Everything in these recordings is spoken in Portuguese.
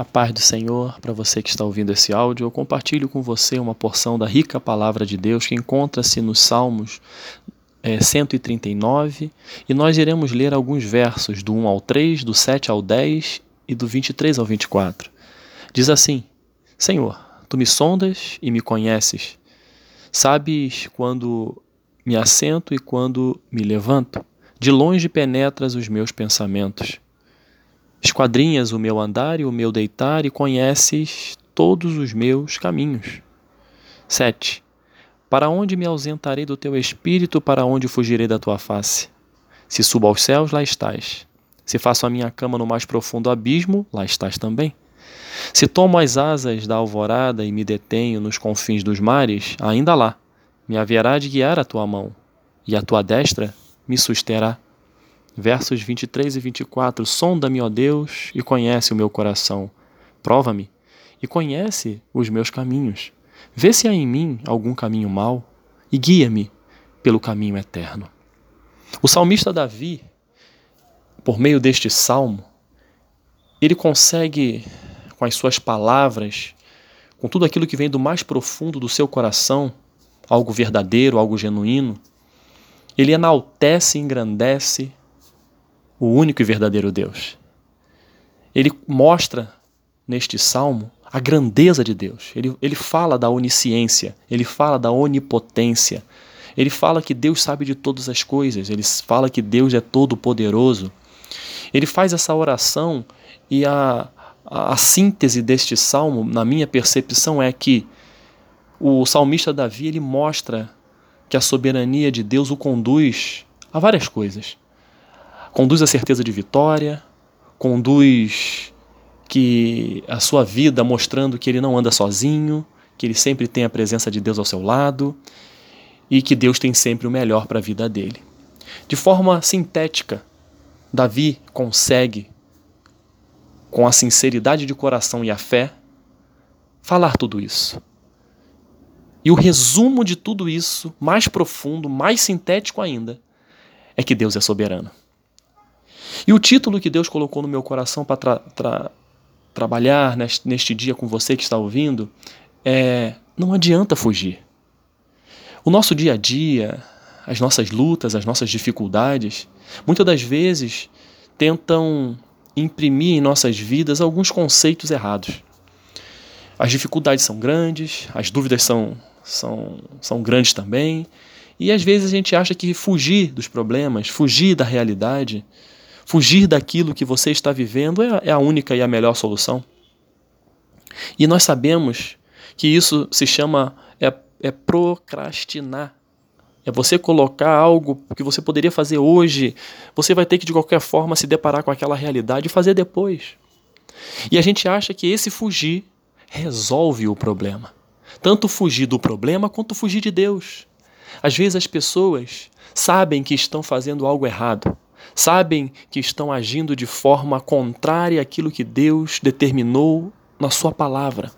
A paz do Senhor para você que está ouvindo esse áudio. Eu compartilho com você uma porção da rica palavra de Deus que encontra-se nos Salmos é, 139 e nós iremos ler alguns versos do 1 ao 3, do 7 ao 10 e do 23 ao 24. Diz assim: Senhor, tu me sondas e me conheces. Sabes quando me assento e quando me levanto. De longe penetras os meus pensamentos. Esquadrinhas o meu andar e o meu deitar e conheces todos os meus caminhos. 7. Para onde me ausentarei do teu espírito, para onde fugirei da tua face? Se subo aos céus, lá estás. Se faço a minha cama no mais profundo abismo, lá estás também. Se tomo as asas da alvorada e me detenho nos confins dos mares, ainda lá me haverá de guiar a tua mão, e a tua destra me susterá versos 23 e 24: Sonda-me, ó Deus, e conhece o meu coração. Prova-me e conhece os meus caminhos. Vê se há em mim algum caminho mau e guia-me pelo caminho eterno. O salmista Davi, por meio deste salmo, ele consegue, com as suas palavras, com tudo aquilo que vem do mais profundo do seu coração, algo verdadeiro, algo genuíno, ele enaltece e engrandece o único e verdadeiro Deus. Ele mostra neste salmo a grandeza de Deus. Ele, ele fala da onisciência, ele fala da onipotência, ele fala que Deus sabe de todas as coisas, ele fala que Deus é todo-poderoso. Ele faz essa oração e a, a, a síntese deste salmo, na minha percepção, é que o salmista Davi ele mostra que a soberania de Deus o conduz a várias coisas conduz à certeza de vitória, conduz que a sua vida mostrando que ele não anda sozinho, que ele sempre tem a presença de Deus ao seu lado e que Deus tem sempre o melhor para a vida dele. De forma sintética, Davi consegue, com a sinceridade de coração e a fé, falar tudo isso. E o resumo de tudo isso, mais profundo, mais sintético ainda, é que Deus é soberano. E o título que Deus colocou no meu coração para tra tra trabalhar neste, neste dia com você que está ouvindo é: Não adianta fugir. O nosso dia a dia, as nossas lutas, as nossas dificuldades, muitas das vezes tentam imprimir em nossas vidas alguns conceitos errados. As dificuldades são grandes, as dúvidas são, são, são grandes também, e às vezes a gente acha que fugir dos problemas, fugir da realidade, Fugir daquilo que você está vivendo é, é a única e a melhor solução. E nós sabemos que isso se chama é, é procrastinar. É você colocar algo que você poderia fazer hoje, você vai ter que de qualquer forma se deparar com aquela realidade e fazer depois. E a gente acha que esse fugir resolve o problema. Tanto fugir do problema quanto fugir de Deus. Às vezes as pessoas sabem que estão fazendo algo errado, sabem que estão agindo de forma contrária àquilo que Deus determinou na Sua palavra.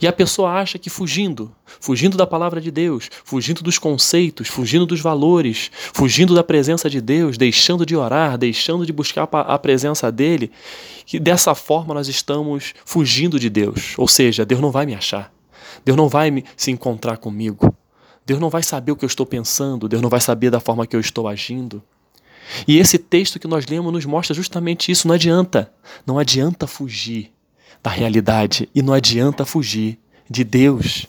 E a pessoa acha que fugindo, fugindo da palavra de Deus, fugindo dos conceitos, fugindo dos valores, fugindo da presença de Deus, deixando de orar, deixando de buscar a presença dele, que dessa forma nós estamos fugindo de Deus. Ou seja, Deus não vai me achar. Deus não vai me, se encontrar comigo. Deus não vai saber o que eu estou pensando, Deus não vai saber da forma que eu estou agindo. E esse texto que nós lemos nos mostra justamente isso. Não adianta. Não adianta fugir da realidade e não adianta fugir de Deus.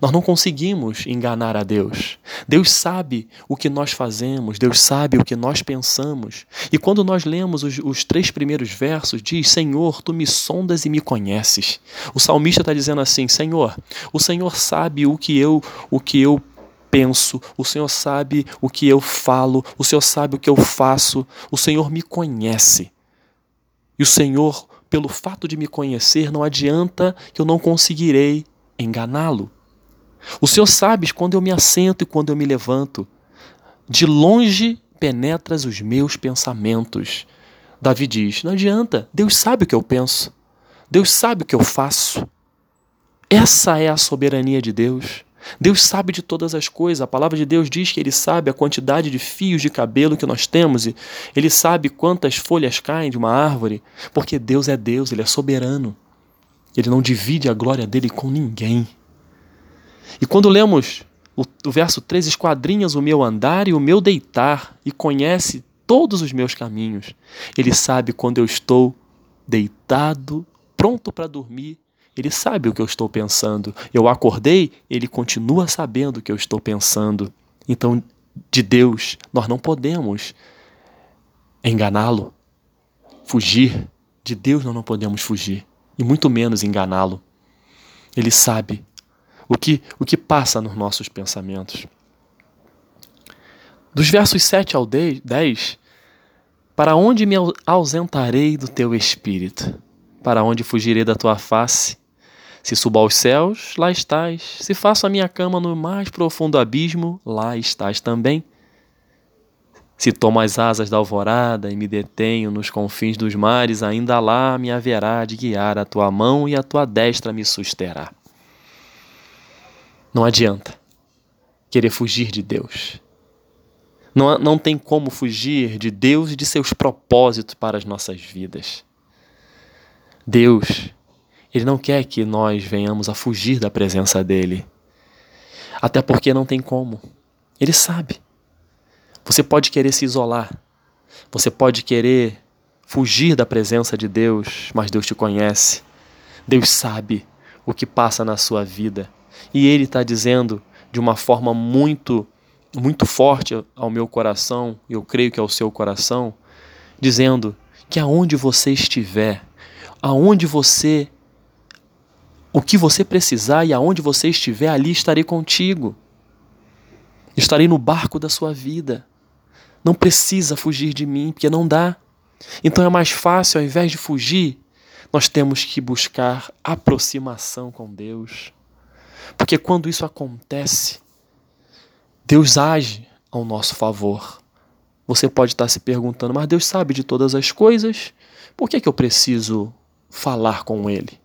Nós não conseguimos enganar a Deus. Deus sabe o que nós fazemos, Deus sabe o que nós pensamos. E quando nós lemos os, os três primeiros versos, diz: Senhor, tu me sondas e me conheces. O salmista está dizendo assim: Senhor, o Senhor sabe o que eu, o que eu penso, o Senhor sabe o que eu falo, o Senhor sabe o que eu faço, o Senhor me conhece. E o Senhor, pelo fato de me conhecer, não adianta que eu não conseguirei enganá-lo. O Senhor sabe quando eu me assento e quando eu me levanto. De longe penetras os meus pensamentos. Davi diz: não adianta, Deus sabe o que eu penso, Deus sabe o que eu faço. Essa é a soberania de Deus. Deus sabe de todas as coisas. A palavra de Deus diz que Ele sabe a quantidade de fios de cabelo que nós temos e Ele sabe quantas folhas caem de uma árvore, porque Deus é Deus, Ele é soberano. Ele não divide a glória dele com ninguém. E quando lemos o, o verso 3, esquadrinhas o meu andar e o meu deitar, e conhece todos os meus caminhos. Ele sabe quando eu estou deitado, pronto para dormir. Ele sabe o que eu estou pensando. Eu acordei, ele continua sabendo o que eu estou pensando. Então, de Deus, nós não podemos enganá-lo, fugir. De Deus nós não podemos fugir, e muito menos enganá-lo. Ele sabe o que, o que passa nos nossos pensamentos. Dos versos 7 ao 10, para onde me ausentarei do teu espírito? Para onde fugirei da tua face? Se subo aos céus, lá estás. Se faço a minha cama no mais profundo abismo, lá estás também. Se tomo as asas da alvorada e me detenho nos confins dos mares, ainda lá me haverá de guiar a tua mão e a tua destra me susterá. Não adianta querer fugir de Deus. Não, não tem como fugir de Deus e de seus propósitos para as nossas vidas. Deus, Ele não quer que nós venhamos a fugir da presença dEle. Até porque não tem como. Ele sabe. Você pode querer se isolar. Você pode querer fugir da presença de Deus, mas Deus te conhece. Deus sabe o que passa na sua vida. E Ele está dizendo de uma forma muito muito forte ao meu coração, e eu creio que ao seu coração, dizendo que aonde você estiver, aonde você o que você precisar e aonde você estiver, ali estarei contigo. Estarei no barco da sua vida. Não precisa fugir de mim, porque não dá. Então é mais fácil, ao invés de fugir, nós temos que buscar aproximação com Deus. Porque quando isso acontece, Deus age ao nosso favor. Você pode estar se perguntando, mas Deus sabe de todas as coisas, por que, que eu preciso falar com Ele?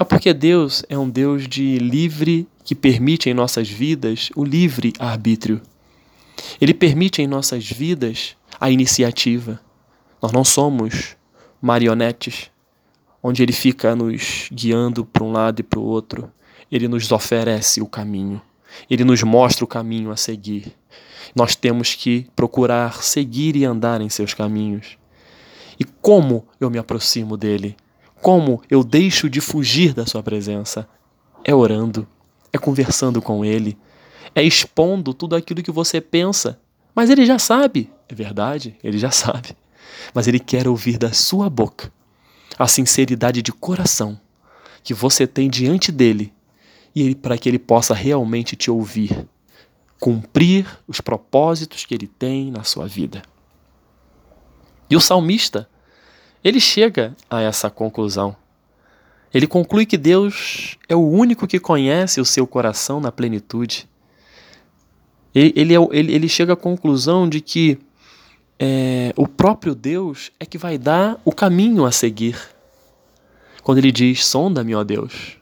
É porque Deus é um Deus de livre, que permite em nossas vidas o livre arbítrio. Ele permite em nossas vidas a iniciativa. Nós não somos marionetes, onde Ele fica nos guiando para um lado e para o outro. Ele nos oferece o caminho. Ele nos mostra o caminho a seguir. Nós temos que procurar seguir e andar em seus caminhos. E como eu me aproximo dele? Como eu deixo de fugir da sua presença? É orando, é conversando com ele, é expondo tudo aquilo que você pensa. Mas ele já sabe, é verdade, ele já sabe. Mas ele quer ouvir da sua boca a sinceridade de coração que você tem diante dele e para que ele possa realmente te ouvir, cumprir os propósitos que ele tem na sua vida. E o salmista, ele chega a essa conclusão. Ele conclui que Deus é o único que conhece o seu coração na plenitude. Ele, ele, é, ele, ele chega à conclusão de que é, o próprio Deus é que vai dar o caminho a seguir. Quando ele diz: Sonda-me, ó Deus,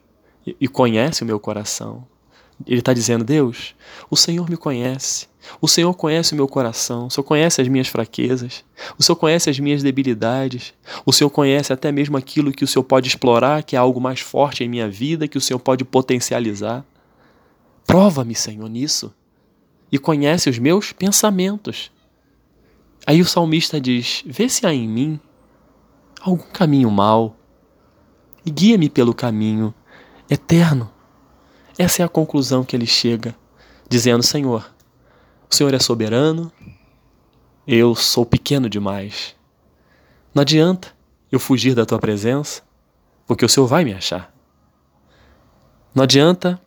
e conhece o meu coração. Ele está dizendo: Deus, o Senhor me conhece. O Senhor conhece o meu coração. O Senhor conhece as minhas fraquezas. O Senhor conhece as minhas debilidades. O Senhor conhece até mesmo aquilo que o Senhor pode explorar, que é algo mais forte em minha vida, que o Senhor pode potencializar. Prova-me, Senhor, nisso. E conhece os meus pensamentos. Aí o salmista diz: Vê se há em mim algum caminho mau e guia-me pelo caminho eterno. Essa é a conclusão que ele chega, dizendo: Senhor, o Senhor é soberano, eu sou pequeno demais. Não adianta eu fugir da tua presença, porque o Senhor vai me achar. Não adianta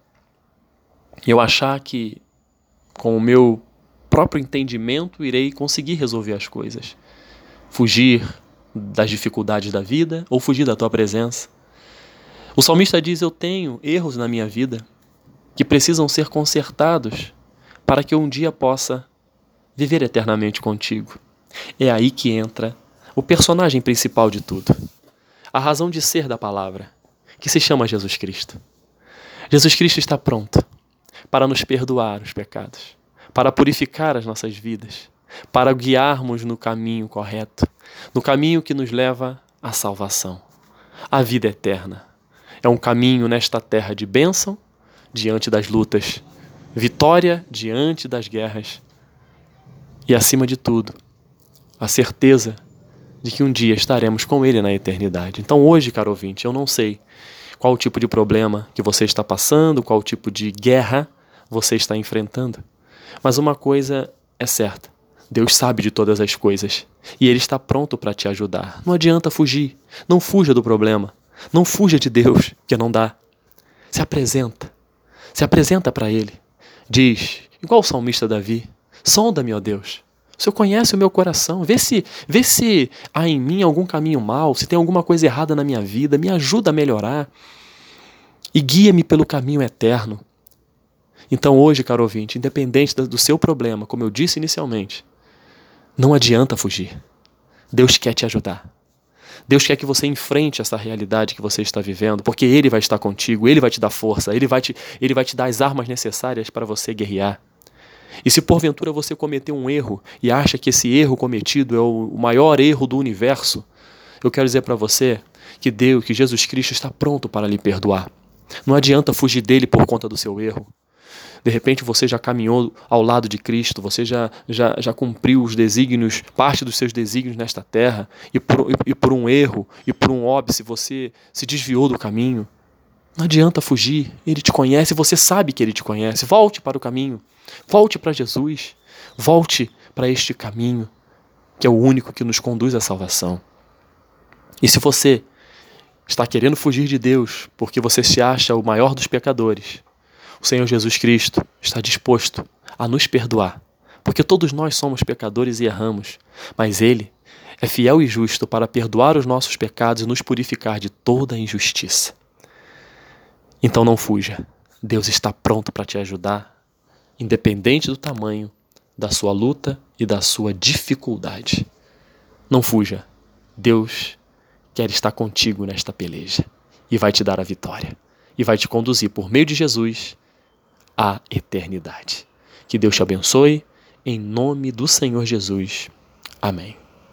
eu achar que com o meu próprio entendimento irei conseguir resolver as coisas. Fugir das dificuldades da vida ou fugir da tua presença. O salmista diz: Eu tenho erros na minha vida que precisam ser consertados para que um dia possa viver eternamente contigo. É aí que entra o personagem principal de tudo, a razão de ser da palavra, que se chama Jesus Cristo. Jesus Cristo está pronto para nos perdoar os pecados, para purificar as nossas vidas, para guiarmos no caminho correto, no caminho que nos leva à salvação, à vida eterna É um caminho nesta terra de bênção diante das lutas, vitória diante das guerras. E, acima de tudo, a certeza de que um dia estaremos com Ele na eternidade. Então, hoje, caro ouvinte, eu não sei qual o tipo de problema que você está passando, qual o tipo de guerra você está enfrentando, mas uma coisa é certa: Deus sabe de todas as coisas. E Ele está pronto para te ajudar. Não adianta fugir, não fuja do problema, não fuja de Deus, que não dá. Se apresenta, se apresenta para Ele. Diz, igual o salmista Davi: sonda-me, ó Deus o Senhor conhece o meu coração. Vê se, vê se há em mim algum caminho mal, se tem alguma coisa errada na minha vida. Me ajuda a melhorar. E guia-me pelo caminho eterno. Então, hoje, caro ouvinte, independente do seu problema, como eu disse inicialmente, não adianta fugir. Deus quer te ajudar. Deus quer que você enfrente essa realidade que você está vivendo, porque Ele vai estar contigo, Ele vai te dar força, Ele vai te, Ele vai te dar as armas necessárias para você guerrear. E se porventura você cometeu um erro e acha que esse erro cometido é o maior erro do universo, eu quero dizer para você que Deus, que Jesus Cristo está pronto para lhe perdoar. Não adianta fugir dele por conta do seu erro. De repente você já caminhou ao lado de Cristo, você já, já, já cumpriu os desígnios, parte dos seus desígnios nesta terra, e por, e, e por um erro e por um óbice você se desviou do caminho. Não adianta fugir, ele te conhece, você sabe que ele te conhece. Volte para o caminho, volte para Jesus, volte para este caminho, que é o único que nos conduz à salvação. E se você está querendo fugir de Deus porque você se acha o maior dos pecadores, o Senhor Jesus Cristo está disposto a nos perdoar, porque todos nós somos pecadores e erramos, mas Ele é fiel e justo para perdoar os nossos pecados e nos purificar de toda injustiça. Então não fuja. Deus está pronto para te ajudar, independente do tamanho da sua luta e da sua dificuldade. Não fuja. Deus quer estar contigo nesta peleja e vai te dar a vitória e vai te conduzir por meio de Jesus à eternidade. Que Deus te abençoe em nome do Senhor Jesus. Amém.